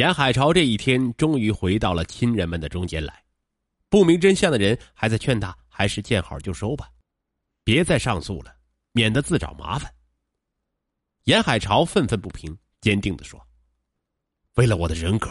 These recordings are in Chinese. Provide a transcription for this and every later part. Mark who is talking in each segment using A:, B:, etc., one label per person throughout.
A: 严海潮这一天终于回到了亲人们的中间来。不明真相的人还在劝他，还是见好就收吧，别再上诉了，免得自找麻烦。严海潮愤愤不平，坚定的说：“为了我的人格，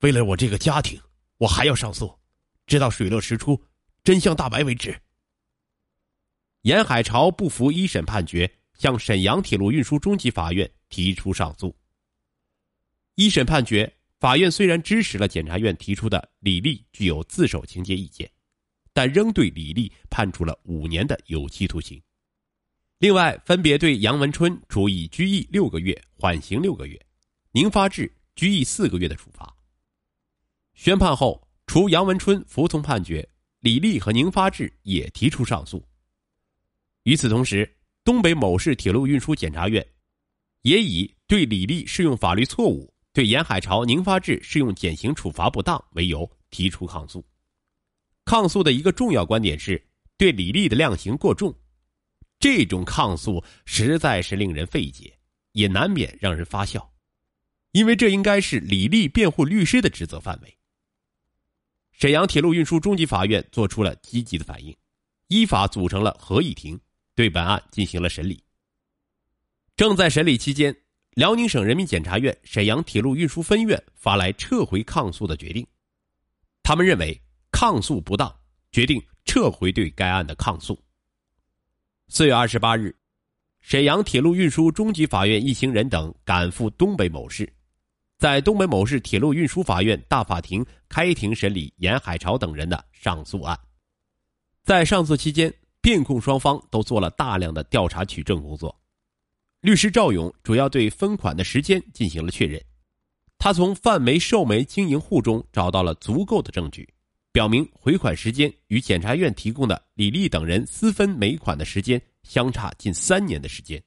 A: 为了我这个家庭，我还要上诉，直到水落石出，真相大白为止。”严海潮不服一审判决，向沈阳铁路运输中级法院提出上诉。一审判决。法院虽然支持了检察院提出的李丽具有自首情节意见，但仍对李丽判处了五年的有期徒刑。另外，分别对杨文春处以拘役六个月、缓刑六个月，宁发志拘役四个月的处罚。宣判后，除杨文春服从判决，李丽和宁发志也提出上诉。与此同时，东北某市铁路运输检察院也以对李丽适用法律错误。对严海潮、宁发志适用减刑处罚不当为由提出抗诉，抗诉的一个重要观点是对李丽的量刑过重，这种抗诉实在是令人费解，也难免让人发笑，因为这应该是李丽辩护律师的职责范围。沈阳铁路运输中级法院做出了积极的反应，依法组成了合议庭，对本案进行了审理。正在审理期间。辽宁省人民检察院沈阳铁路运输分院发来撤回抗诉的决定，他们认为抗诉不当，决定撤回对该案的抗诉。四月二十八日，沈阳铁路运输中级法院一行人等赶赴东北某市，在东北某市铁路运输法院大法庭开庭审理严海潮等人的上诉案。在上诉期间，辩控双方都做了大量的调查取证工作。律师赵勇主要对分款的时间进行了确认，他从范梅售煤经营户中找到了足够的证据，表明回款时间与检察院提供的李丽等人私分煤款的时间相差近三年的时间。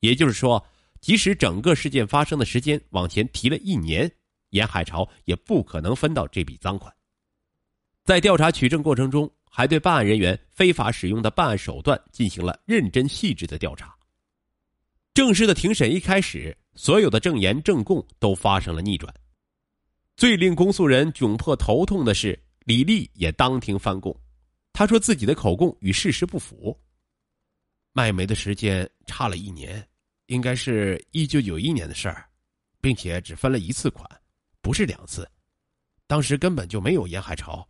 A: 也就是说，即使整个事件发生的时间往前提了一年，严海潮也不可能分到这笔赃款。在调查取证过程中，还对办案人员非法使用的办案手段进行了认真细致的调查。正式的庭审一开始，所有的证言证供都发生了逆转。最令公诉人窘迫头痛的是，李丽也当庭翻供，他说自己的口供与事实不符。卖煤的时间差了一年，应该是一九九一年的事儿，并且只分了一次款，不是两次。当时根本就没有严海潮，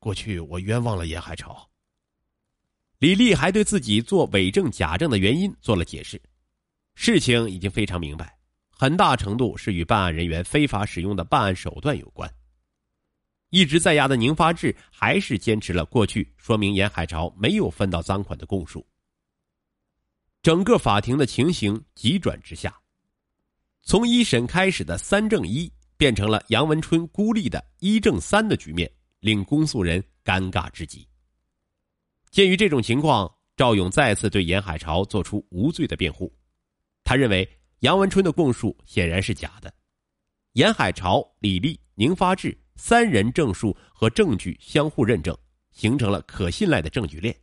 A: 过去我冤枉了严海潮。李丽还对自己做伪证假证的原因做了解释。事情已经非常明白，很大程度是与办案人员非法使用的办案手段有关。一直在押的宁发志还是坚持了过去说明严海潮没有分到赃款的供述。整个法庭的情形急转直下，从一审开始的三正一变成了杨文春孤立的一正三的局面，令公诉人尴尬至极。鉴于这种情况，赵勇再次对严海潮作出无罪的辩护。他认为杨文春的供述显然是假的，严海潮、李丽、宁发志三人证述和证据相互认证，形成了可信赖的证据链，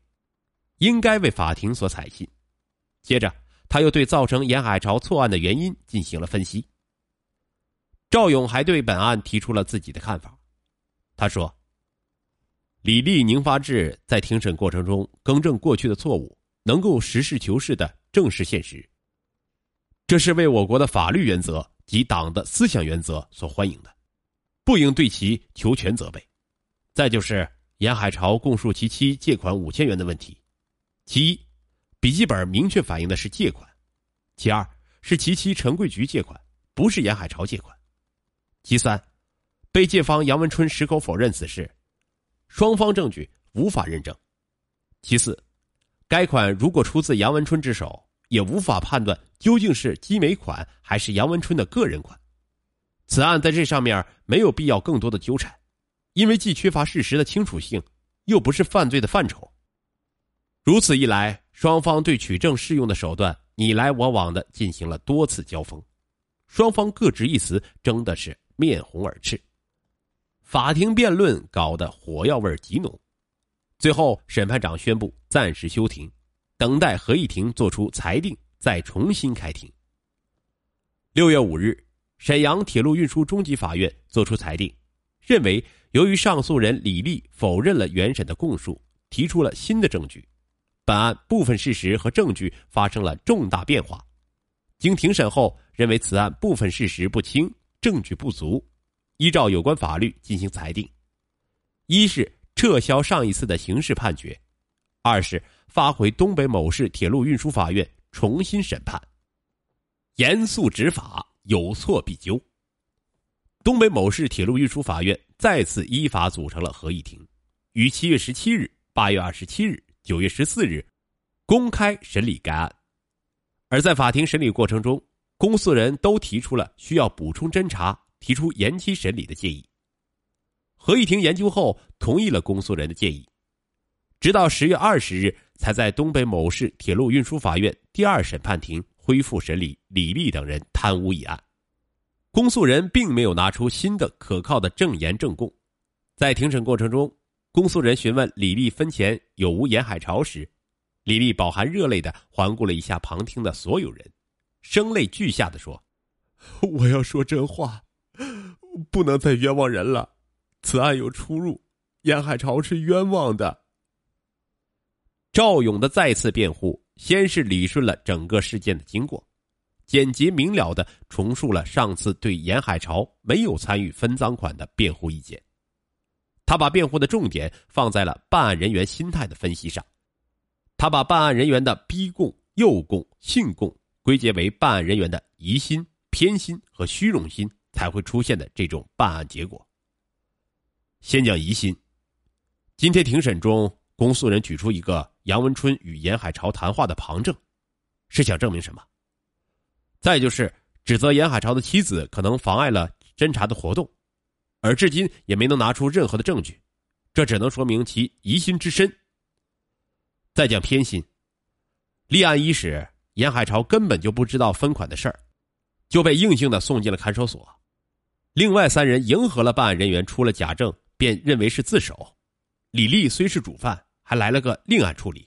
A: 应该为法庭所采信。接着，他又对造成严海潮错案的原因进行了分析。赵勇还对本案提出了自己的看法，他说：“李丽、宁发志在庭审过程中更正过去的错误，能够实事求是的正视现实。”这是为我国的法律原则及党的思想原则所欢迎的，不应对其求全责备。再就是严海潮供述其妻借款五千元的问题，其一，笔记本明确反映的是借款；其二是其妻陈桂菊借款，不是严海潮借款；其三，被借方杨文春矢口否认此事，双方证据无法认证；其四，该款如果出自杨文春之手。也无法判断究竟是积煤款还是杨文春的个人款，此案在这上面没有必要更多的纠缠，因为既缺乏事实的清楚性，又不是犯罪的范畴。如此一来，双方对取证适用的手段你来我往的进行了多次交锋，双方各执一词，争的是面红耳赤，法庭辩论搞得火药味极浓，最后审判长宣布暂时休庭。等待合议庭作出裁定，再重新开庭。六月五日，沈阳铁路运输中级法院作出裁定，认为由于上诉人李丽否认了原审的供述，提出了新的证据，本案部分事实和证据发生了重大变化。经庭审后，认为此案部分事实不清，证据不足，依照有关法律进行裁定：一是撤销上一次的刑事判决，二是发回东北某市铁路运输法院重新审判。严肃执法。有错必纠。东北某市铁路运输法院再次依法组成了合议庭，于七月十七日、八月二十七日、九月十四日公开审理该案。而在法庭审理过程中，公诉人都提出了需要补充侦查、提出延期审理的建议。合议庭研究后同意了公诉人的建议，直到十月二十日才在东北某市铁路运输法院第二审判庭。恢复审理李丽等人贪污一案，公诉人并没有拿出新的可靠的证言证供。在庭审过程中，公诉人询问李丽分钱有无沿海潮时，李丽饱含热泪的环顾了一下旁听的所有人，声泪俱下的说：“
B: 我要说真话，不能再冤枉人了。此案有出入，沿海潮是冤枉的。”
A: 赵勇的再次辩护。先是理顺了整个事件的经过，简洁明了的重述了上次对沿海潮没有参与分赃款的辩护意见。他把辩护的重点放在了办案人员心态的分析上，他把办案人员的逼供、诱供、信供归结为办案人员的疑心、偏心和虚荣心才会出现的这种办案结果。先讲疑心，今天庭审中。公诉人举出一个杨文春与严海潮谈话的旁证，是想证明什么？再就是指责严海潮的妻子可能妨碍了侦查的活动，而至今也没能拿出任何的证据，这只能说明其疑心之深。再讲偏心，立案伊始，严海潮根本就不知道分款的事儿，就被硬性的送进了看守所。另外三人迎合了办案人员出了假证，便认为是自首。李丽虽是主犯。还来了个另案处理。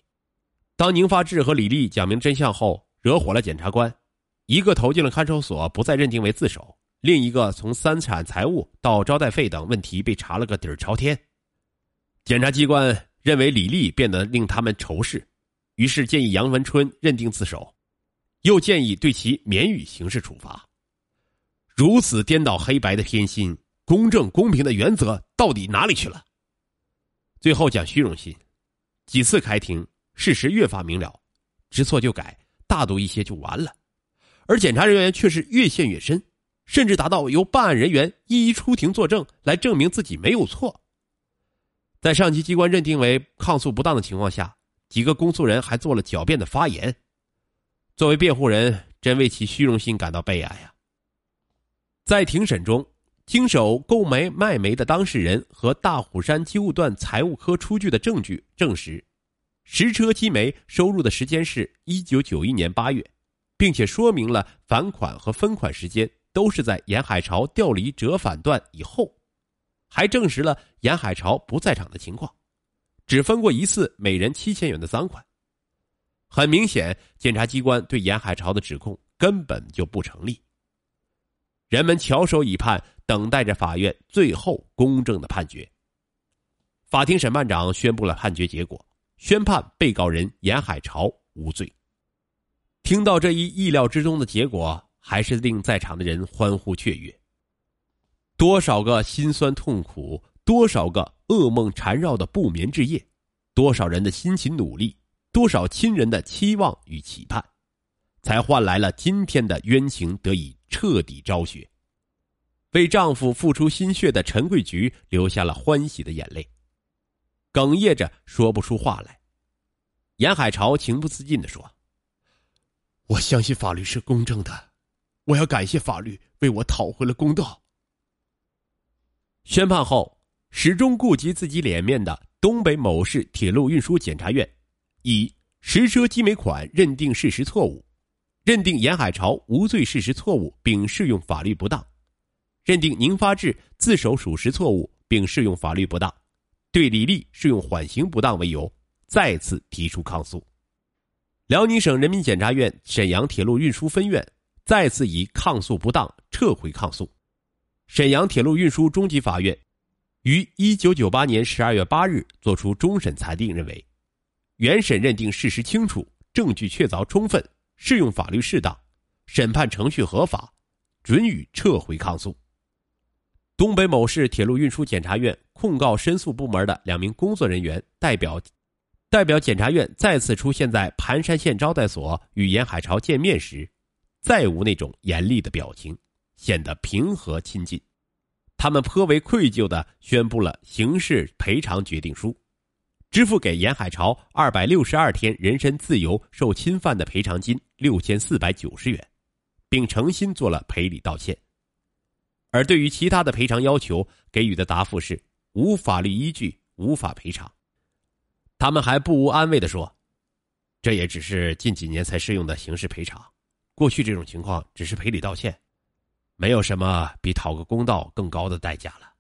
A: 当宁发志和李丽讲明真相后，惹火了检察官，一个投进了看守所，不再认定为自首；另一个从三产财物到招待费等问题被查了个底儿朝天。检察机关认为李丽变得令他们仇视，于是建议杨文春认定自首，又建议对其免予刑事处罚。如此颠倒黑白的偏心，公正公平的原则到底哪里去了？最后讲虚荣心。几次开庭，事实越发明了，知错就改，大度一些就完了。而检察人员却是越陷越深，甚至达到由办案人员一一出庭作证来证明自己没有错。在上级机关认定为抗诉不当的情况下，几个公诉人还做了狡辩的发言。作为辩护人，真为其虚荣心感到悲哀呀。在庭审中。经手购煤卖煤的当事人和大虎山机务段财务科出具的证据证实，实车机煤收入的时间是一九九一年八月，并且说明了返款和分款时间都是在沿海潮调离折返段以后，还证实了沿海潮不在场的情况，只分过一次每人七千元的赃款。很明显，检察机关对沿海潮的指控根本就不成立。人们翘首以盼。等待着法院最后公正的判决。法庭审判长宣布了判决结果，宣判被告人严海潮无罪。听到这一意料之中的结果，还是令在场的人欢呼雀跃。多少个心酸痛苦，多少个噩梦缠绕的不眠之夜，多少人的辛勤努力，多少亲人的期望与期盼，才换来了今天的冤情得以彻底昭雪。为丈夫付出心血的陈桂菊流下了欢喜的眼泪，哽咽着说不出话来。严海潮情不自禁的说：“
B: 我相信法律是公正的，我要感谢法律为我讨回了公道。”
A: 宣判后，始终顾及自己脸面的东北某市铁路运输检察院，以实车积煤款认定事实错误，认定严海潮无罪事实错误，并适用法律不当。认定宁发志自首属实错误，并适用法律不当，对李丽适用缓刑不当为由，再次提出抗诉。辽宁省人民检察院沈阳铁路运输分院再次以抗诉不当撤回抗诉。沈阳铁路运输中级法院于一九九八年十二月八日作出终审裁定，认为原审认定事实清楚，证据确凿充分，适用法律适当，审判程序合法，准予撤回抗诉。东北某市铁路运输检察院控告申诉部门的两名工作人员代表，代表检察院再次出现在盘山县招待所与严海潮见面时，再无那种严厉的表情，显得平和亲近。他们颇为愧疚的宣布了刑事赔偿决定书，支付给严海潮二百六十二天人身自由受侵犯的赔偿金六千四百九十元，并诚心做了赔礼道歉。而对于其他的赔偿要求，给予的答复是无法律依据，无法赔偿。他们还不无安慰的说：“这也只是近几年才适用的刑事赔偿，过去这种情况只是赔礼道歉，没有什么比讨个公道更高的代价了。”